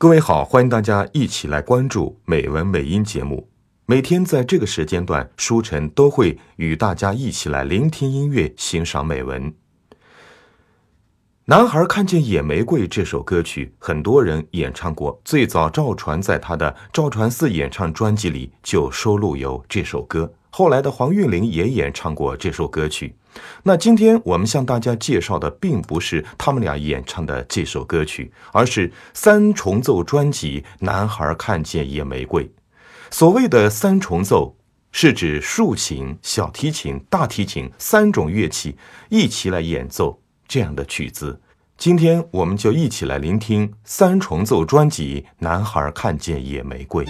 各位好，欢迎大家一起来关注美文美音节目。每天在这个时间段，舒晨都会与大家一起来聆听音乐，欣赏美文。男孩看见野玫瑰这首歌曲，很多人演唱过。最早赵传在他的《赵传四演唱专辑》里就收录有这首歌。后来的黄韵玲也演唱过这首歌曲。那今天我们向大家介绍的，并不是他们俩演唱的这首歌曲，而是三重奏专辑《男孩看见野玫瑰》。所谓的三重奏，是指竖琴、小提琴、大提琴三种乐器一起来演奏这样的曲子。今天我们就一起来聆听三重奏专辑《男孩看见野玫瑰》。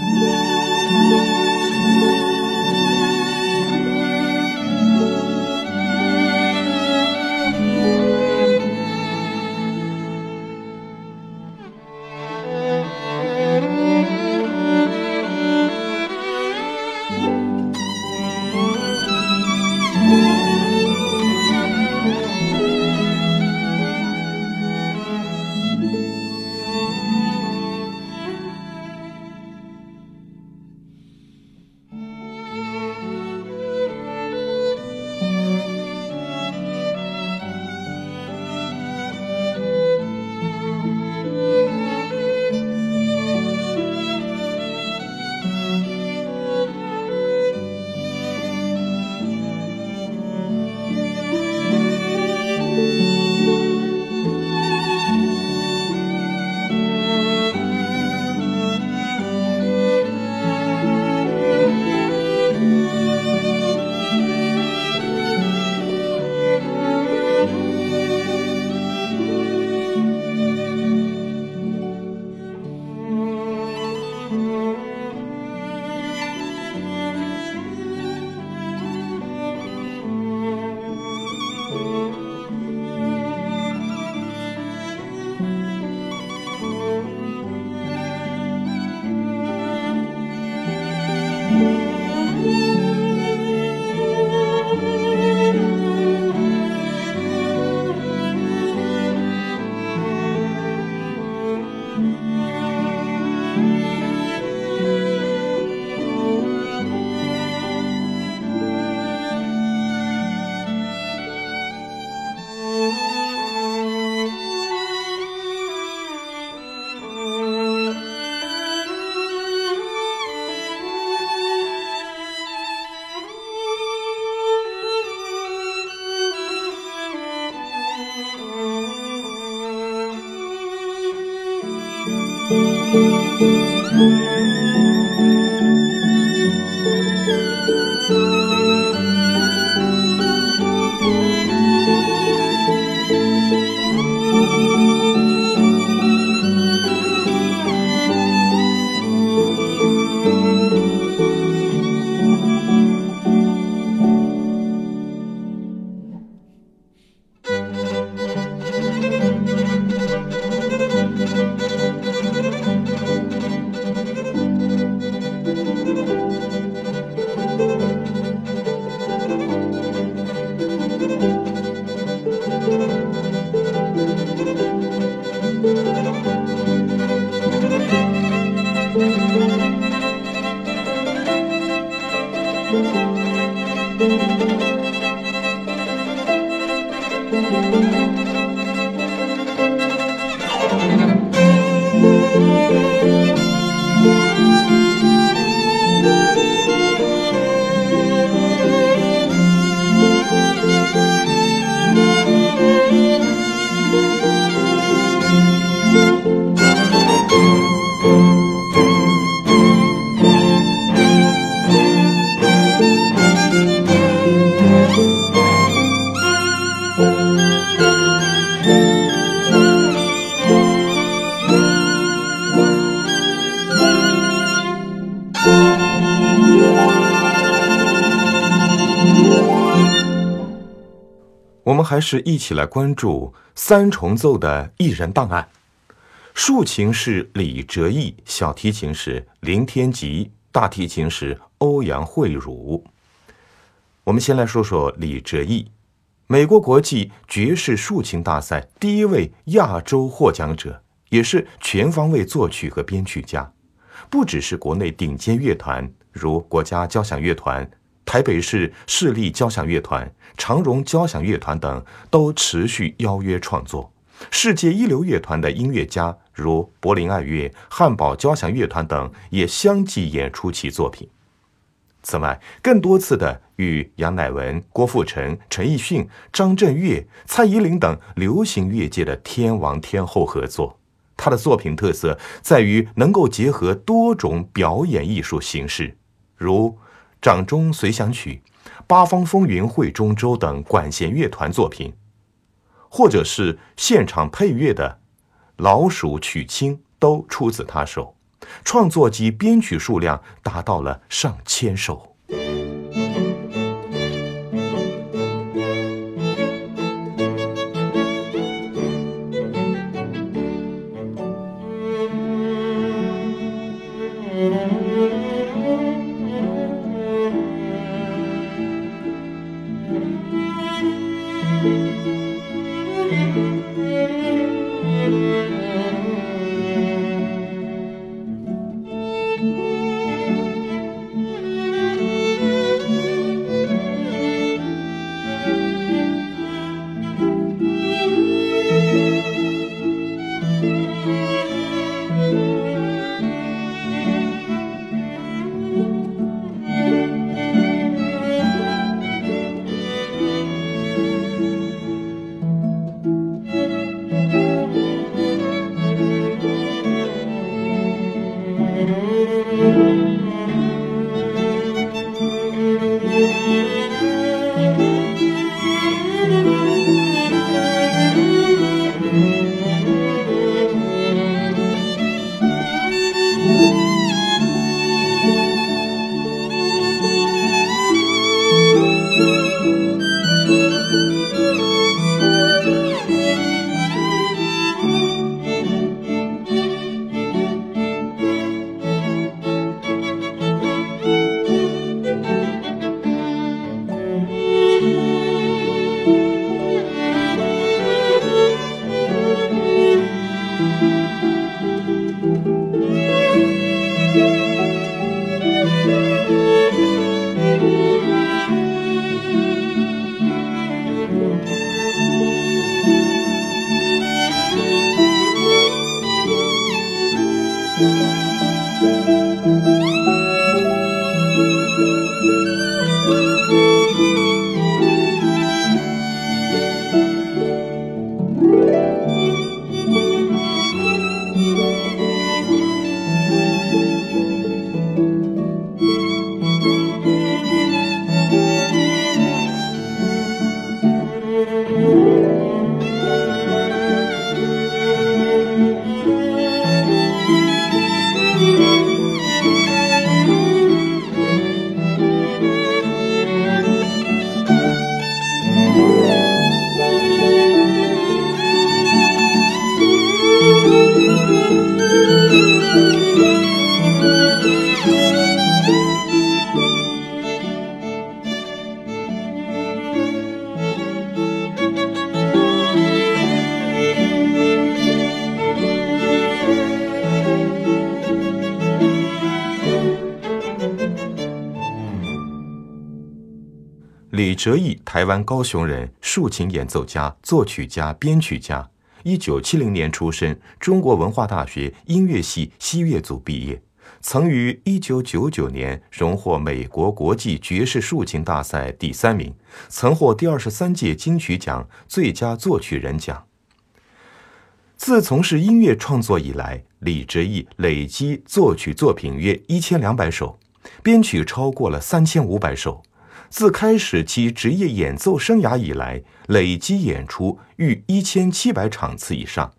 还是一起来关注三重奏的艺人档案。竖琴是李哲义，小提琴是林天吉，大提琴是欧阳慧茹。我们先来说说李哲义，美国国际爵士竖琴大赛第一位亚洲获奖者，也是全方位作曲和编曲家。不只是国内顶尖乐团，如国家交响乐团、台北市市立交响乐团、长荣交响乐团等，都持续邀约创作。世界一流乐团的音乐家，如柏林爱乐、汉堡交响乐团等，也相继演出其作品。此外，更多次的与杨乃文、郭富城、陈奕迅、张震岳、蔡依林等流行乐界的天王天后合作。他的作品特色在于能够结合多种表演艺术形式，如《掌中随想曲》《八方风云会中州》等管弦乐团作品，或者是现场配乐的《老鼠娶亲》，都出自他手。创作及编曲数量达到了上千首。李哲毅，台湾高雄人，竖琴演奏家、作曲家、编曲家。一九七零年出生，中国文化大学音乐系西乐组毕业，曾于一九九九年荣获美国国际爵士竖琴大赛第三名，曾获第二十三届金曲奖最佳作曲人奖。自从事音乐创作以来，李哲毅累积作曲作品约一千两百首，编曲超过了三千五百首。自开始其职业演奏生涯以来，累计演出逾一千七百场次以上。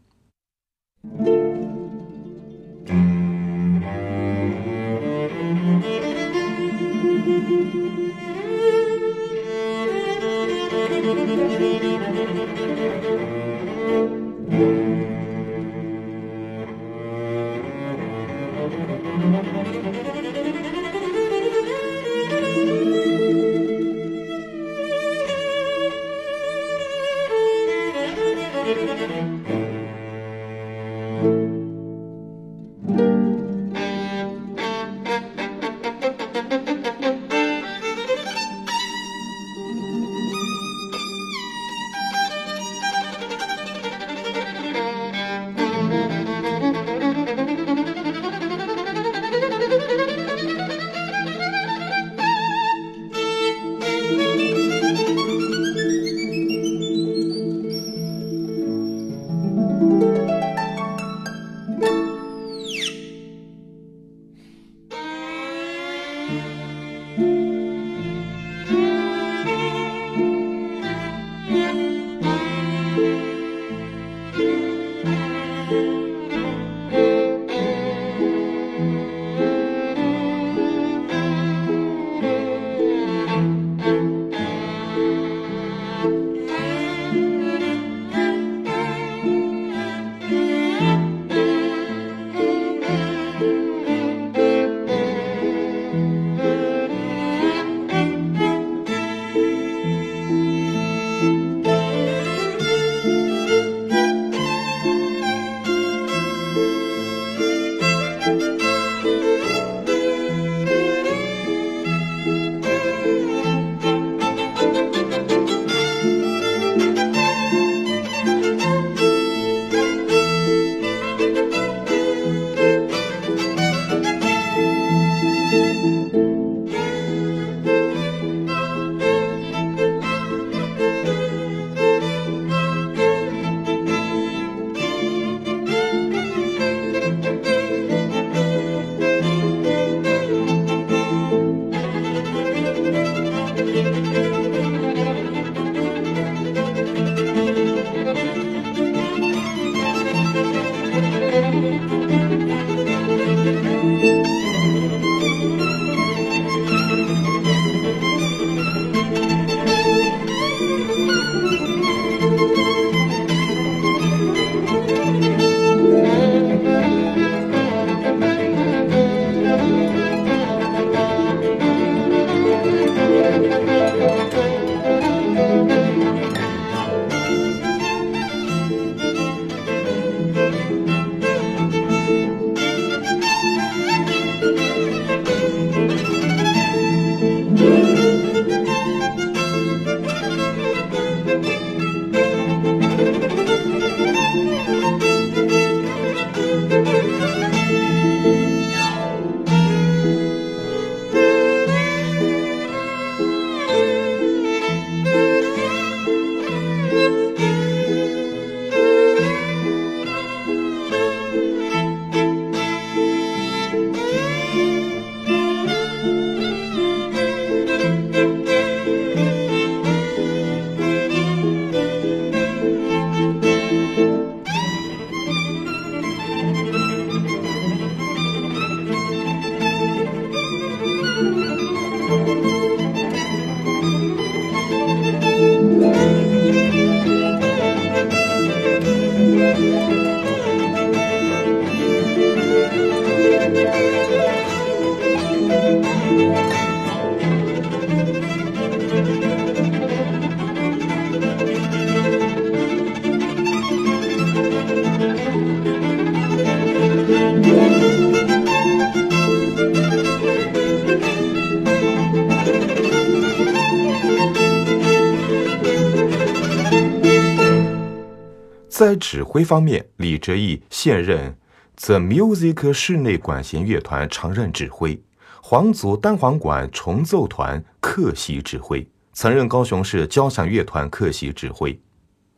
指挥方面，李哲义现任 The Music 室内管弦乐团常任指挥，皇族单簧管重奏团客席指挥，曾任高雄市交响乐团客席指挥，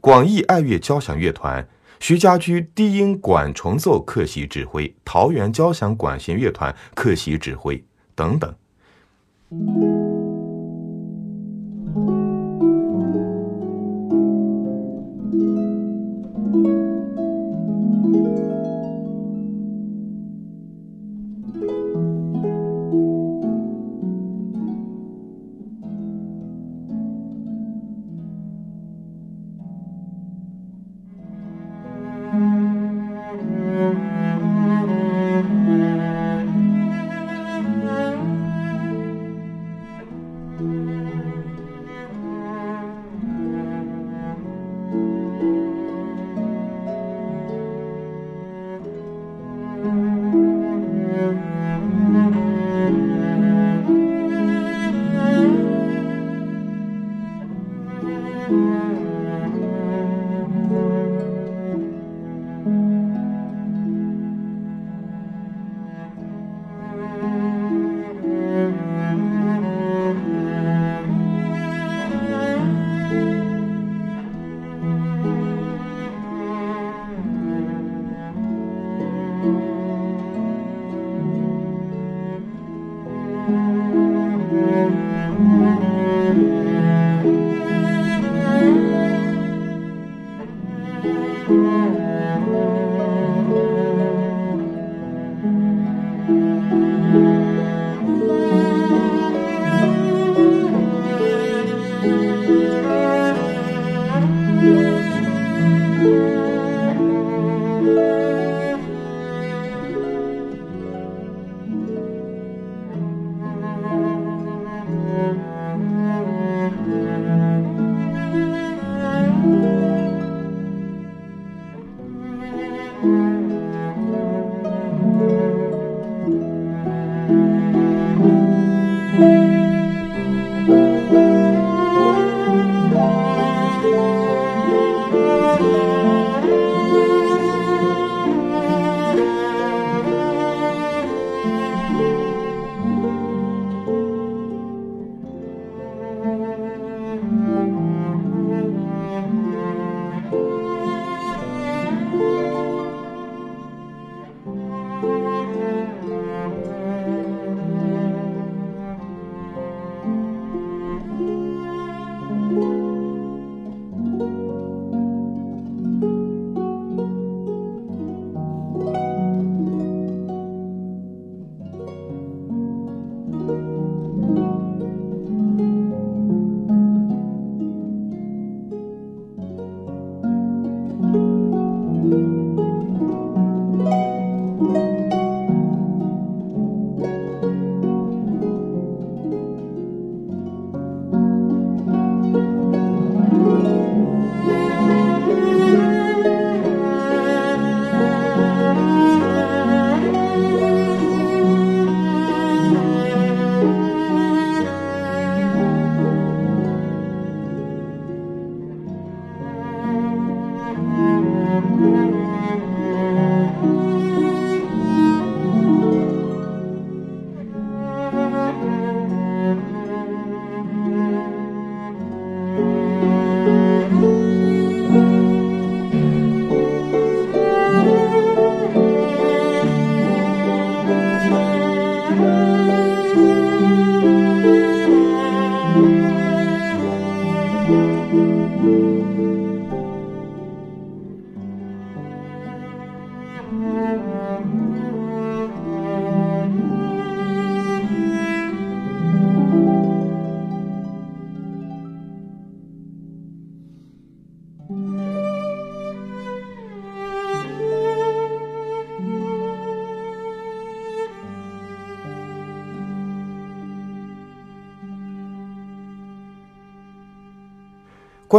广义爱乐交响乐团。徐家驹低音管重奏客席指挥，桃园交响管弦乐团客席指挥等等。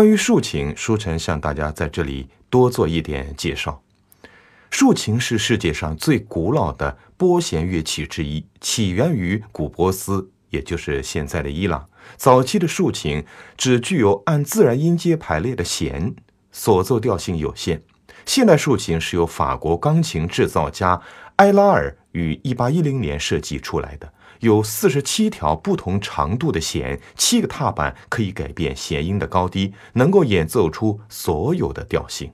关于竖琴，书城向大家在这里多做一点介绍。竖琴是世界上最古老的拨弦乐器之一，起源于古波斯，也就是现在的伊朗。早期的竖琴只具有按自然音阶排列的弦，所奏调性有限，现代竖琴是由法国钢琴制造家埃拉尔于1810年设计出来的，有四十七条不同长度的弦，七个踏板可以改变弦音的高低，能够演奏出所有的调性。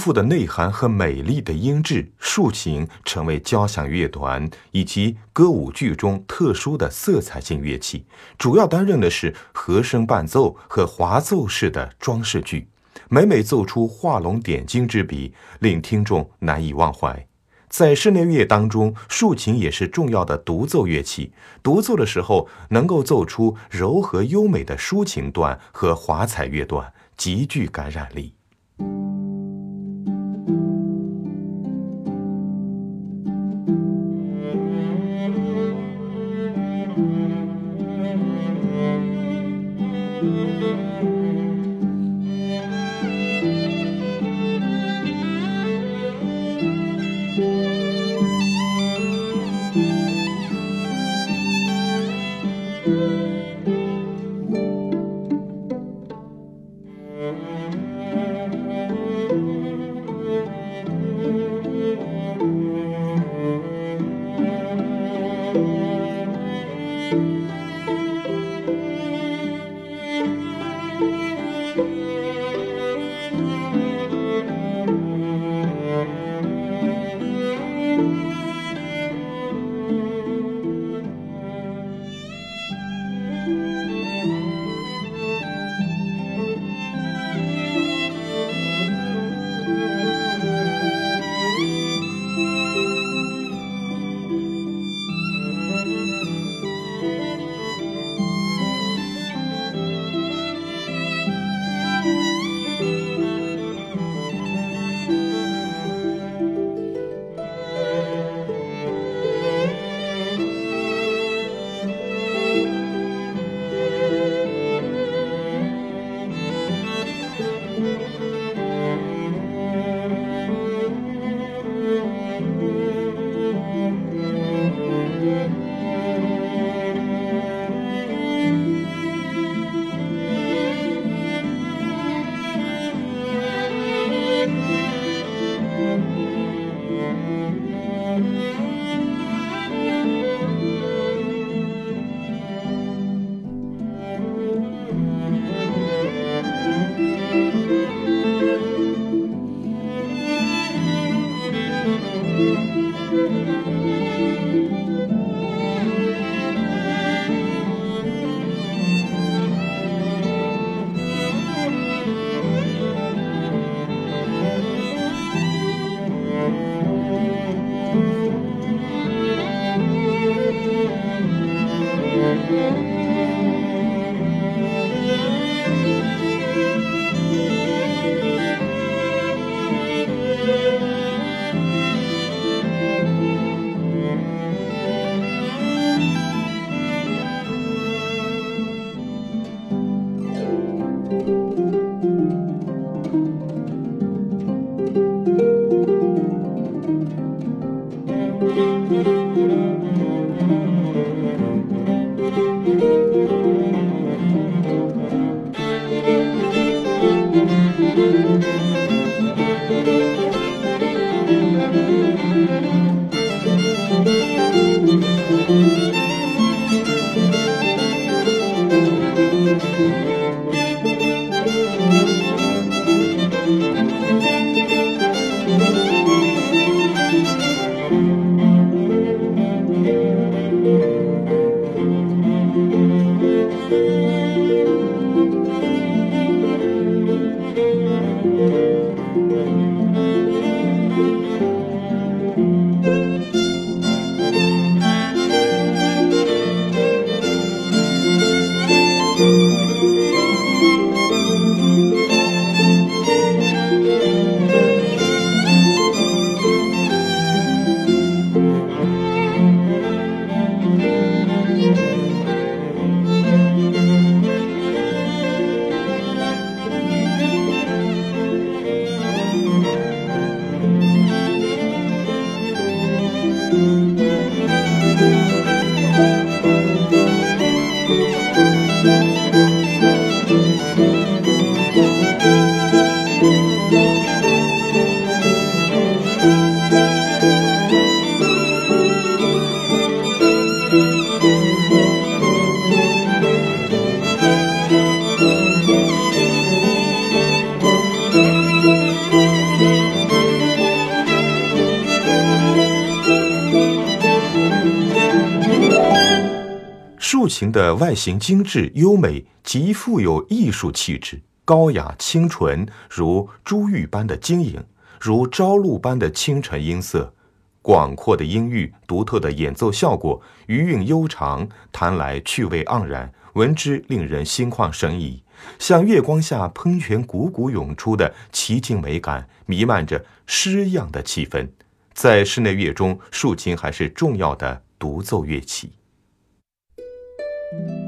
富的内涵和美丽的音质，竖琴成为交响乐团以及歌舞剧中特殊的色彩性乐器，主要担任的是和声伴奏和滑奏式的装饰句，每每奏出画龙点睛之笔，令听众难以忘怀。在室内乐当中，竖琴也是重要的独奏乐器，独奏的时候能够奏出柔和优美的抒情段和华彩乐段，极具感染力。外形精致优美，极富有艺术气质，高雅清纯，如珠玉般的晶莹，如朝露般的清晨音色。广阔的音域，独特的演奏效果，余韵悠长，弹来趣味盎然，闻之令人心旷神怡。像月光下喷泉汩汩涌出的奇境美感，弥漫着诗样的气氛。在室内乐中，竖琴还是重要的独奏乐器。竖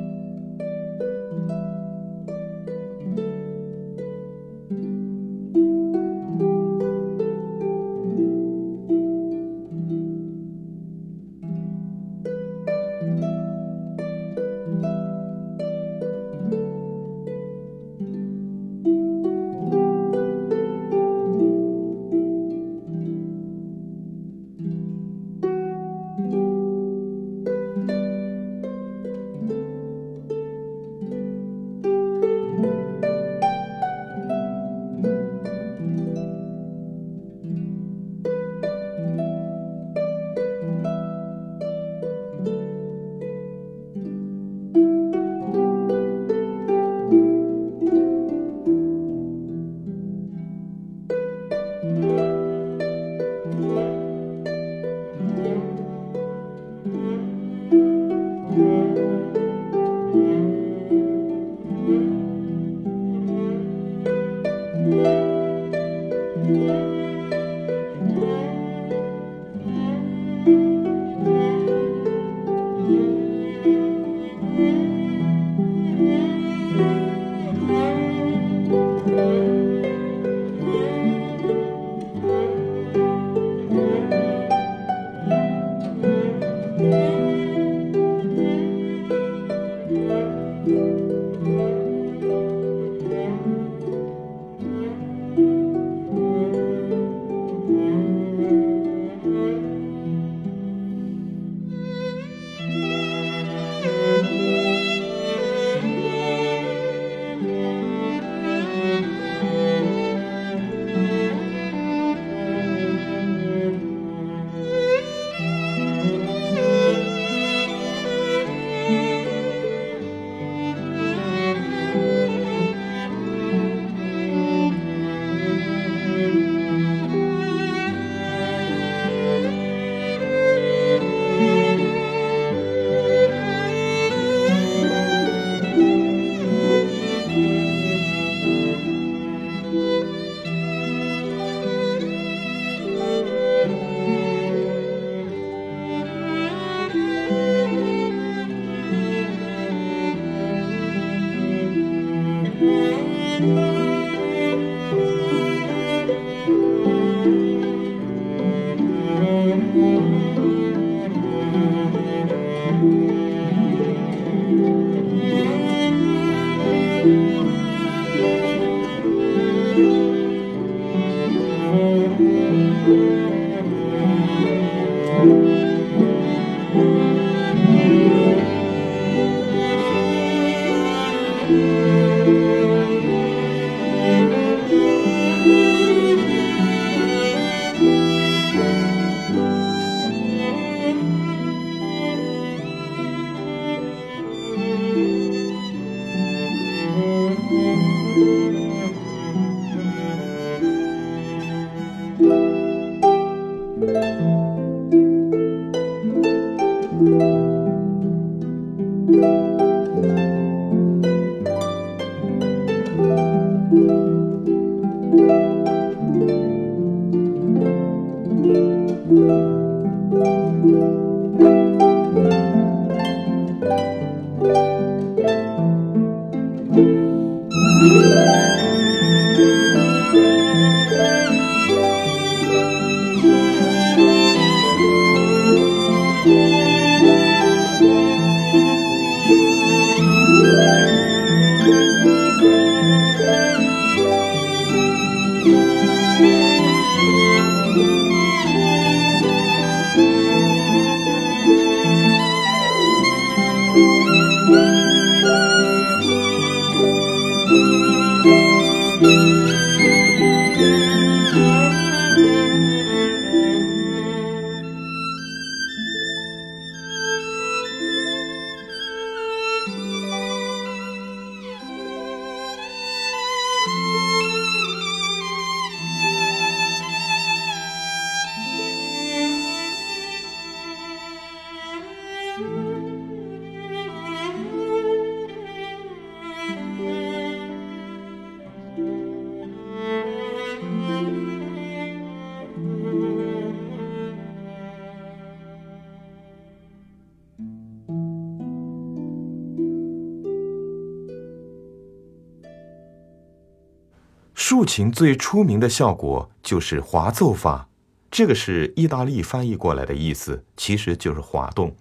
琴最出名的效果就是滑奏法，这个是意大利翻译过来的意思，其实就是滑动。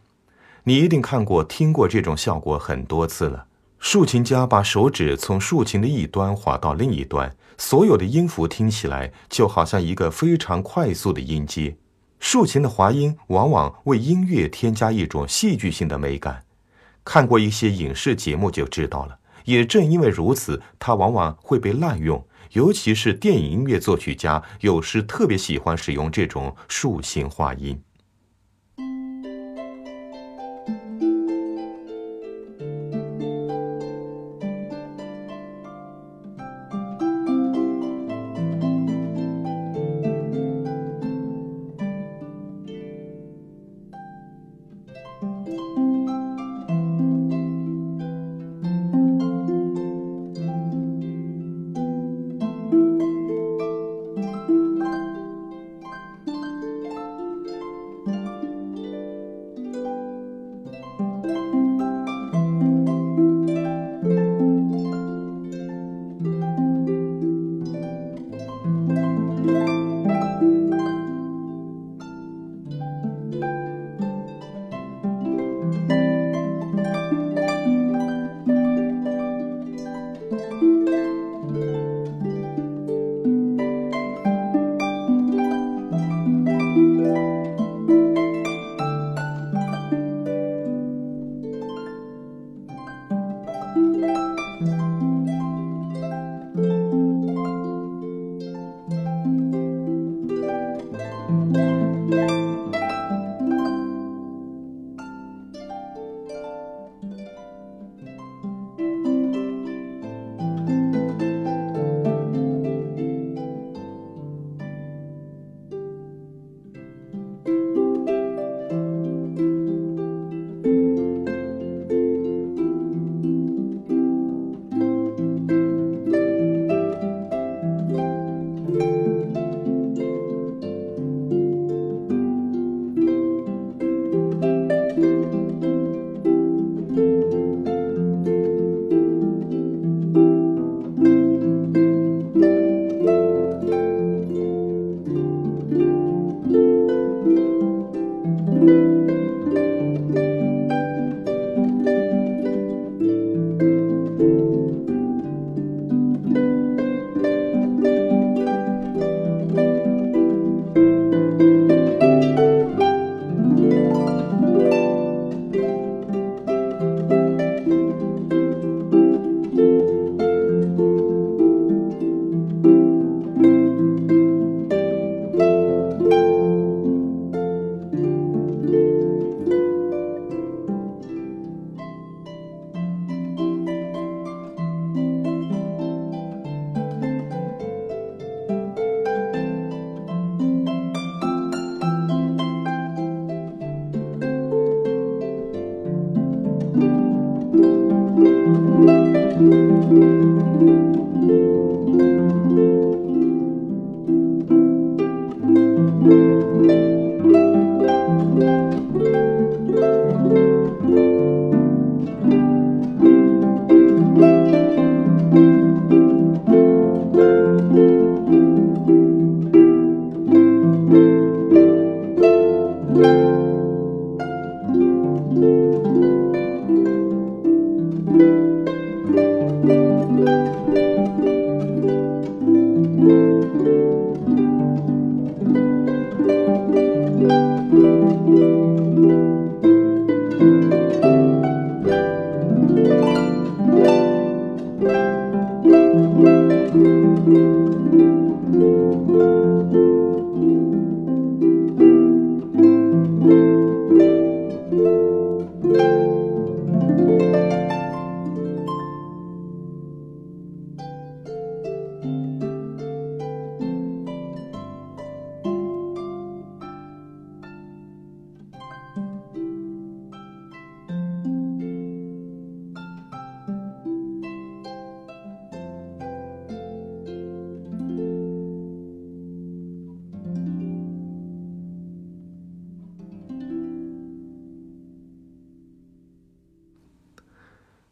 你一定看过、听过这种效果很多次了。竖琴家把手指从竖琴的一端滑到另一端，所有的音符听起来就好像一个非常快速的音阶。竖琴的滑音往往为音乐添加一种戏剧性的美感，看过一些影视节目就知道了。也正因为如此，它往往会被滥用。尤其是电影音乐作曲家，有时特别喜欢使用这种竖琴化音。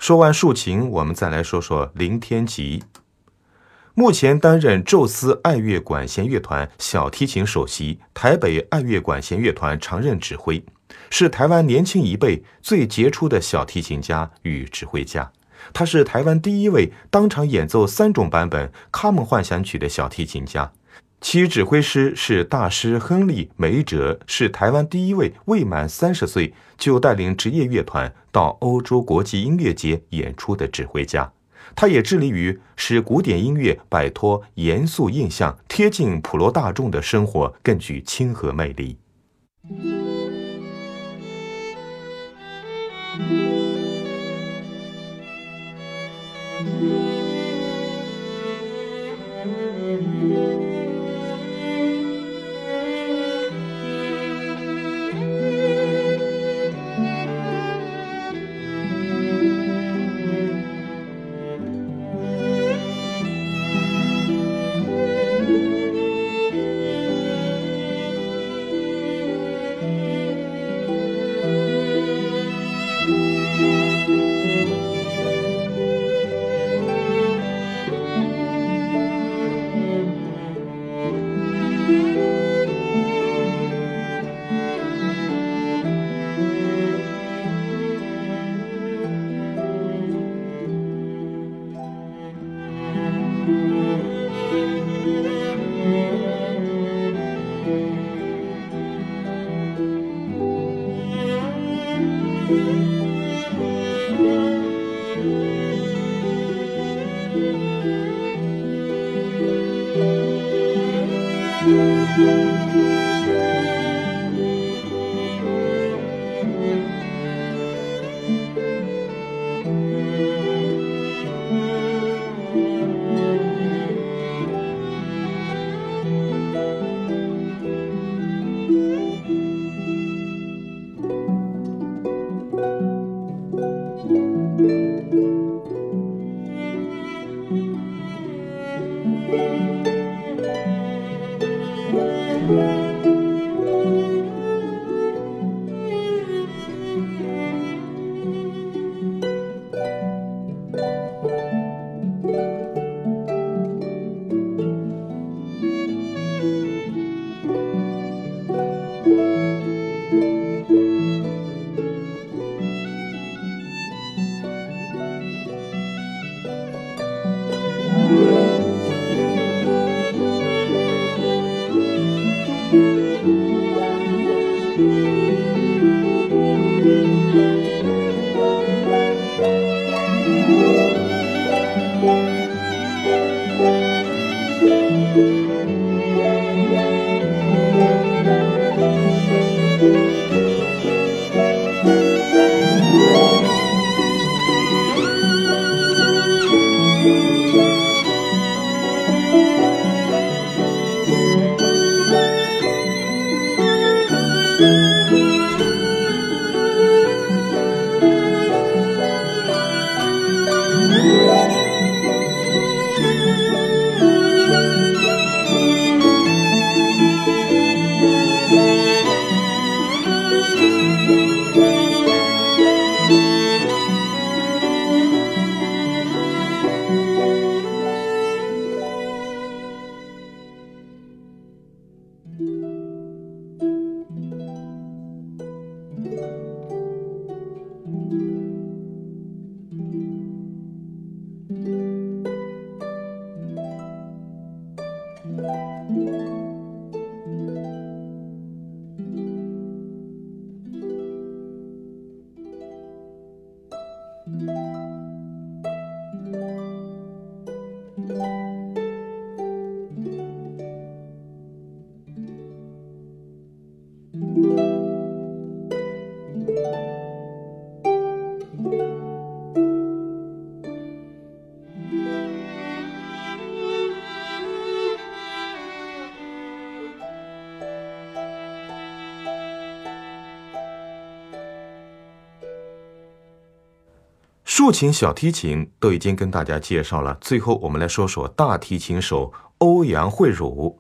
说完竖琴，我们再来说说《林天吉》。目前担任宙斯爱乐管弦乐团小提琴首席、台北爱乐管弦乐团常任指挥，是台湾年轻一辈最杰出的小提琴家与指挥家。他是台湾第一位当场演奏三种版本《卡门幻想曲》的小提琴家。其指挥师是大师亨利梅哲，是台湾第一位未满三十岁就带领职业乐团到欧洲国际音乐节演出的指挥家。他也致力于使古典音乐摆脱严肃印象，贴近普罗大众的生活，更具亲和魅力。竖琴、小提琴都已经跟大家介绍了，最后我们来说说大提琴手欧阳慧茹。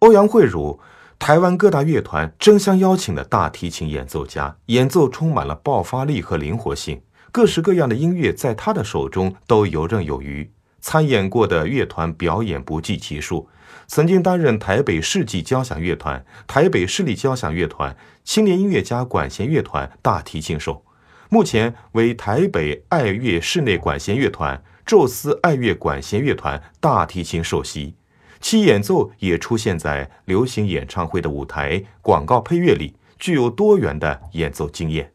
欧阳慧茹，台湾各大乐团争相邀请的大提琴演奏家，演奏充满了爆发力和灵活性，各式各样的音乐在他的手中都游刃有余。参演过的乐团表演不计其数。曾经担任台北世纪交响乐团、台北市立交响乐团、青年音乐家管弦乐团大提琴手，目前为台北爱乐室内管弦乐团、宙斯爱乐管弦乐团大提琴首席，其演奏也出现在流行演唱会的舞台、广告配乐里，具有多元的演奏经验。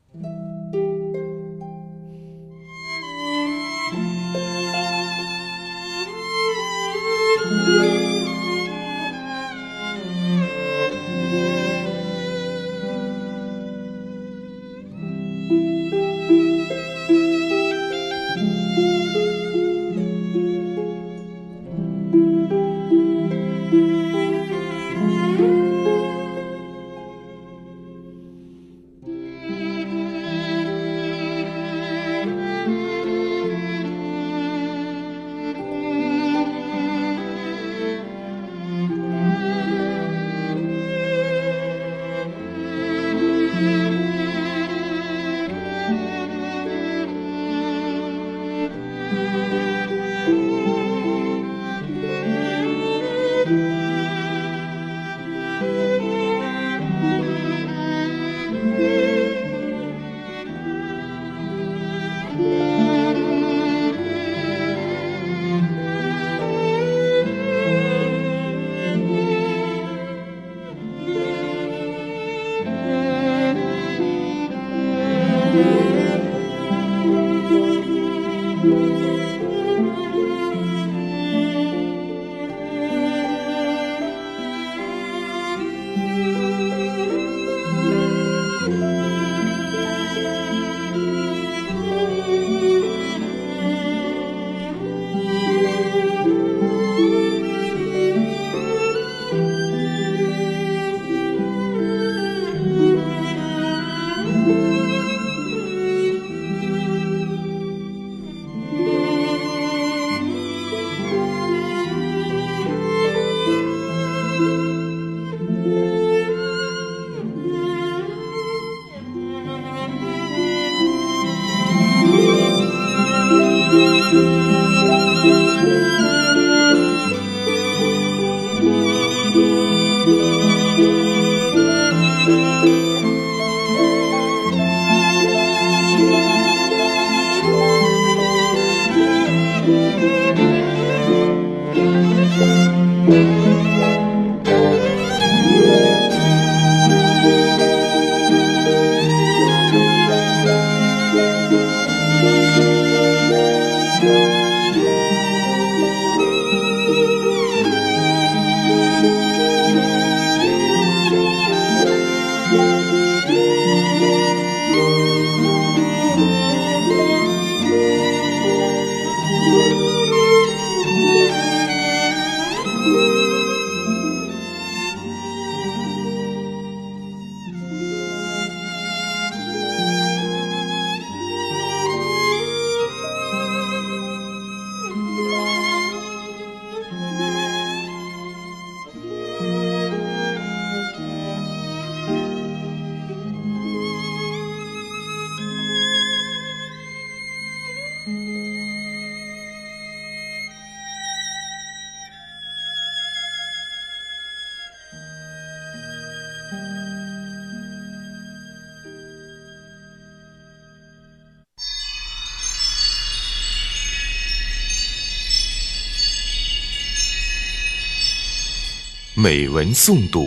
诵读，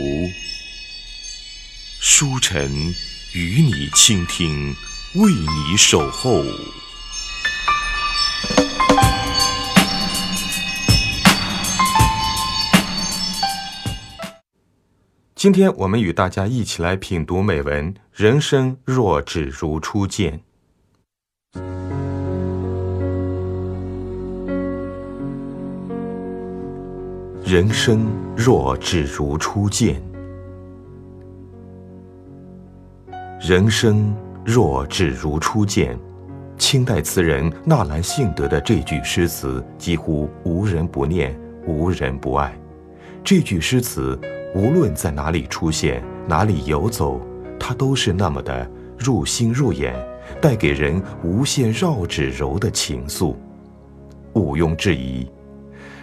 书尘与你倾听，为你守候。今天我们与大家一起来品读美文：人生若只如初见。人生若只如初见，人生若只如初见。清代词人纳兰性德的这句诗词几乎无人不念，无人不爱。这句诗词无论在哪里出现，哪里游走，它都是那么的入心入眼，带给人无限绕指柔的情愫。毋庸置疑。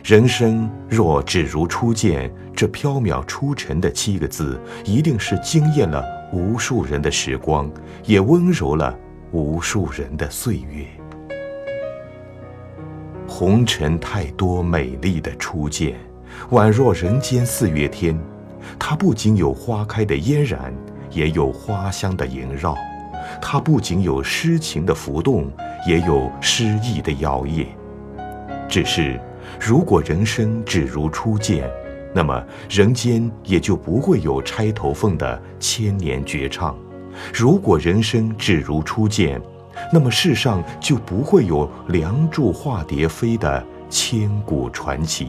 人生若只如初见，这飘渺出尘的七个字，一定是惊艳了无数人的时光，也温柔了无数人的岁月。红尘太多美丽的初见，宛若人间四月天。它不仅有花开的嫣然，也有花香的萦绕；它不仅有诗情的浮动，也有诗意的摇曳。只是。如果人生只如初见，那么人间也就不会有钗头凤的千年绝唱；如果人生只如初见，那么世上就不会有梁祝化蝶飞的千古传奇；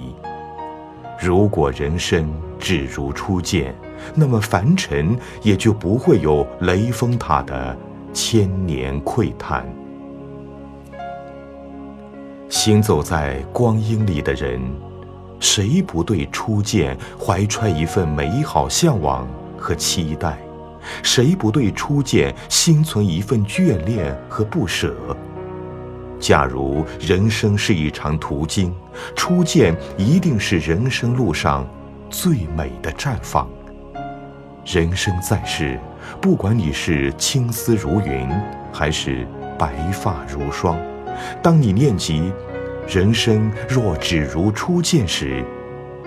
如果人生只如初见，那么凡尘也就不会有雷峰塔的千年喟叹。行走在光阴里的人，谁不对初见怀揣一份美好向往和期待？谁不对初见心存一份眷恋和不舍？假如人生是一场途经，初见一定是人生路上最美的绽放。人生在世，不管你是青丝如云，还是白发如霜。当你念及人生若只如初见时，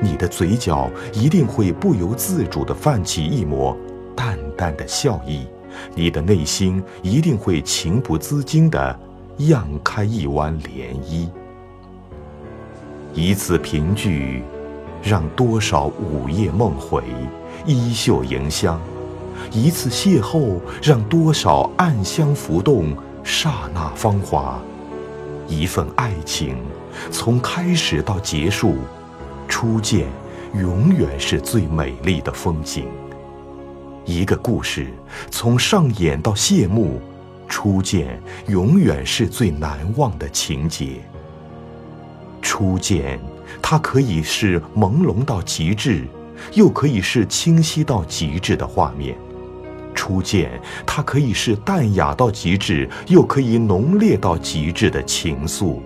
你的嘴角一定会不由自主地泛起一抹淡淡的笑意，你的内心一定会情不自禁地漾开一湾涟漪。一次凭据，让多少午夜梦回，衣袖盈香；一次邂逅，让多少暗香浮动，刹那芳华。一份爱情，从开始到结束，初见永远是最美丽的风景。一个故事从上演到谢幕，初见永远是最难忘的情节。初见，它可以是朦胧到极致，又可以是清晰到极致的画面。初见，它可以是淡雅到极致，又可以浓烈到极致的情愫。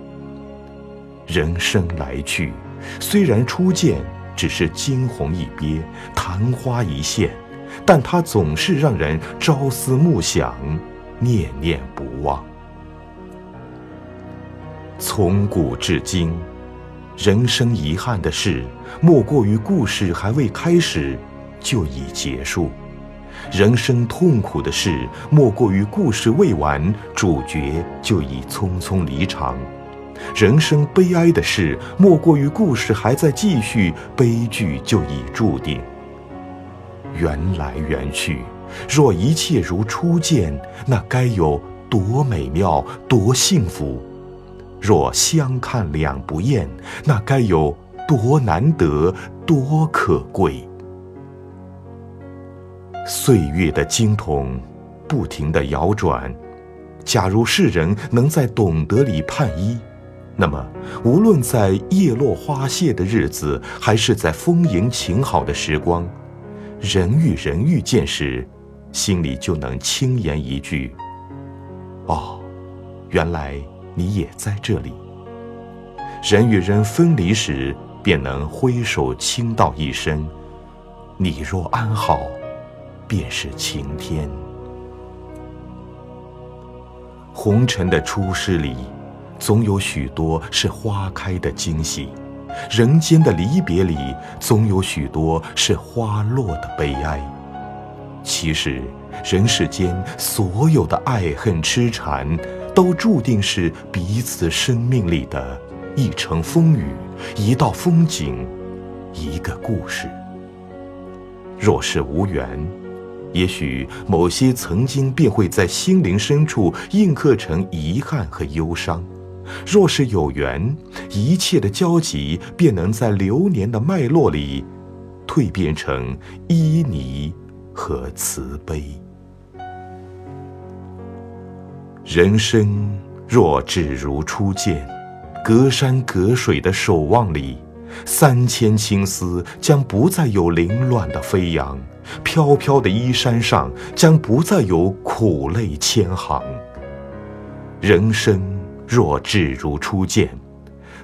人生来去，虽然初见只是惊鸿一瞥、昙花一现，但它总是让人朝思暮想、念念不忘。从古至今，人生遗憾的事，莫过于故事还未开始，就已结束。人生痛苦的事，莫过于故事未完，主角就已匆匆离场；人生悲哀的事，莫过于故事还在继续，悲剧就已注定。缘来缘去，若一切如初见，那该有多美妙，多幸福；若相看两不厌，那该有多难得，多可贵。岁月的经筒，不停地摇转。假如世人能在懂得里判一，那么无论在叶落花谢的日子，还是在丰盈晴好的时光，人与人遇见时，心里就能轻言一句：“哦，原来你也在这里。”人与人分离时，便能挥手轻道一声：“你若安好。”便是晴天。红尘的出世里，总有许多是花开的惊喜；人间的离别里，总有许多是花落的悲哀。其实，人世间所有的爱恨痴缠，都注定是彼此生命里的一程风雨，一道风景，一个故事。若是无缘，也许某些曾经便会在心灵深处印刻成遗憾和忧伤；若是有缘，一切的交集便能在流年的脉络里蜕变成旖旎和慈悲。人生若只如初见，隔山隔水的守望里，三千青丝将不再有凌乱的飞扬。飘飘的衣衫上，将不再有苦泪千行。人生若只如初见，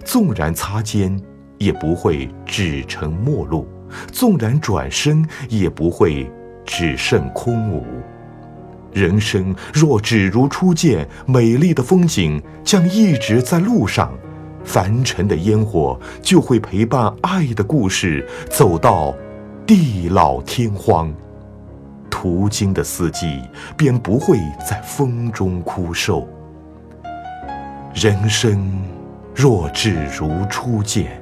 纵然擦肩，也不会只成陌路；纵然转身，也不会只剩空无。人生若只如初见，美丽的风景将一直在路上，凡尘的烟火就会陪伴爱的故事走到地老天荒，途经的四季便不会在风中枯瘦。人生若只如初见，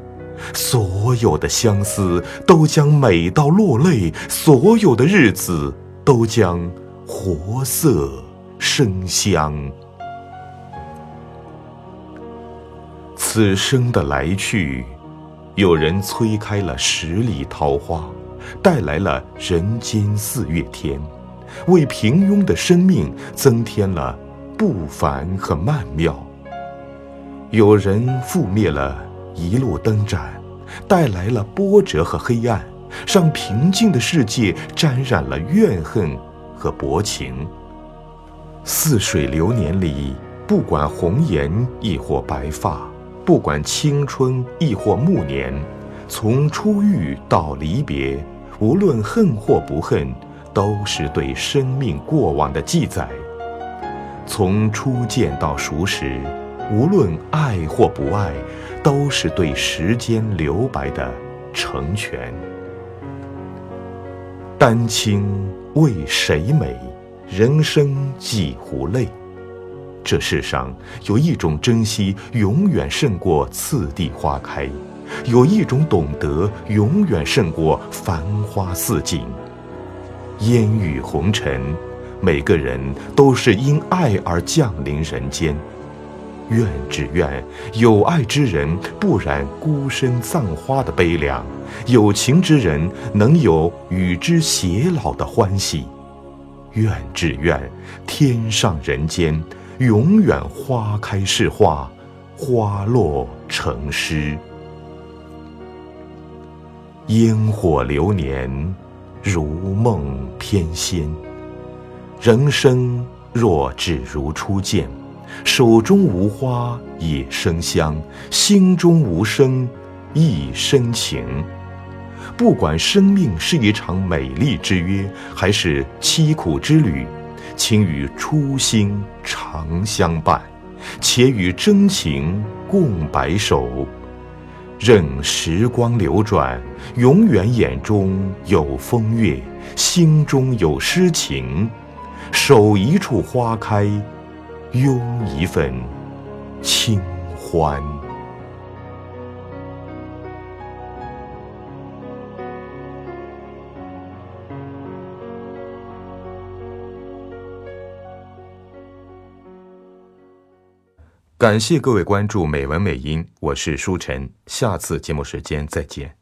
所有的相思都将美到落泪，所有的日子都将。活色生香，此生的来去，有人催开了十里桃花，带来了人间四月天，为平庸的生命增添了不凡和曼妙。有人覆灭了一路灯盏，带来了波折和黑暗，让平静的世界沾染了怨恨。和薄情，似水流年里，不管红颜亦或白发，不管青春亦或暮年，从初遇到离别，无论恨或不恨，都是对生命过往的记载；从初见到熟识，无论爱或不爱，都是对时间留白的成全。丹青为谁美？人生几壶泪？这世上有一种珍惜，永远胜过次第花开；有一种懂得，永远胜过繁花似锦。烟雨红尘，每个人都是因爱而降临人间。愿只愿有爱之人不染孤身葬花的悲凉，有情之人能有与之偕老的欢喜。愿只愿天上人间永远花开是画，花落成诗。烟火流年，如梦翩跹。人生若只如初见。手中无花也生香，心中无声亦深情。不管生命是一场美丽之约，还是凄苦之旅，请与初心长相伴，且与真情共白首。任时光流转，永远眼中有风月，心中有诗情，守一处花开。拥一份清欢。感谢各位关注美文美音，我是舒晨，下次节目时间再见。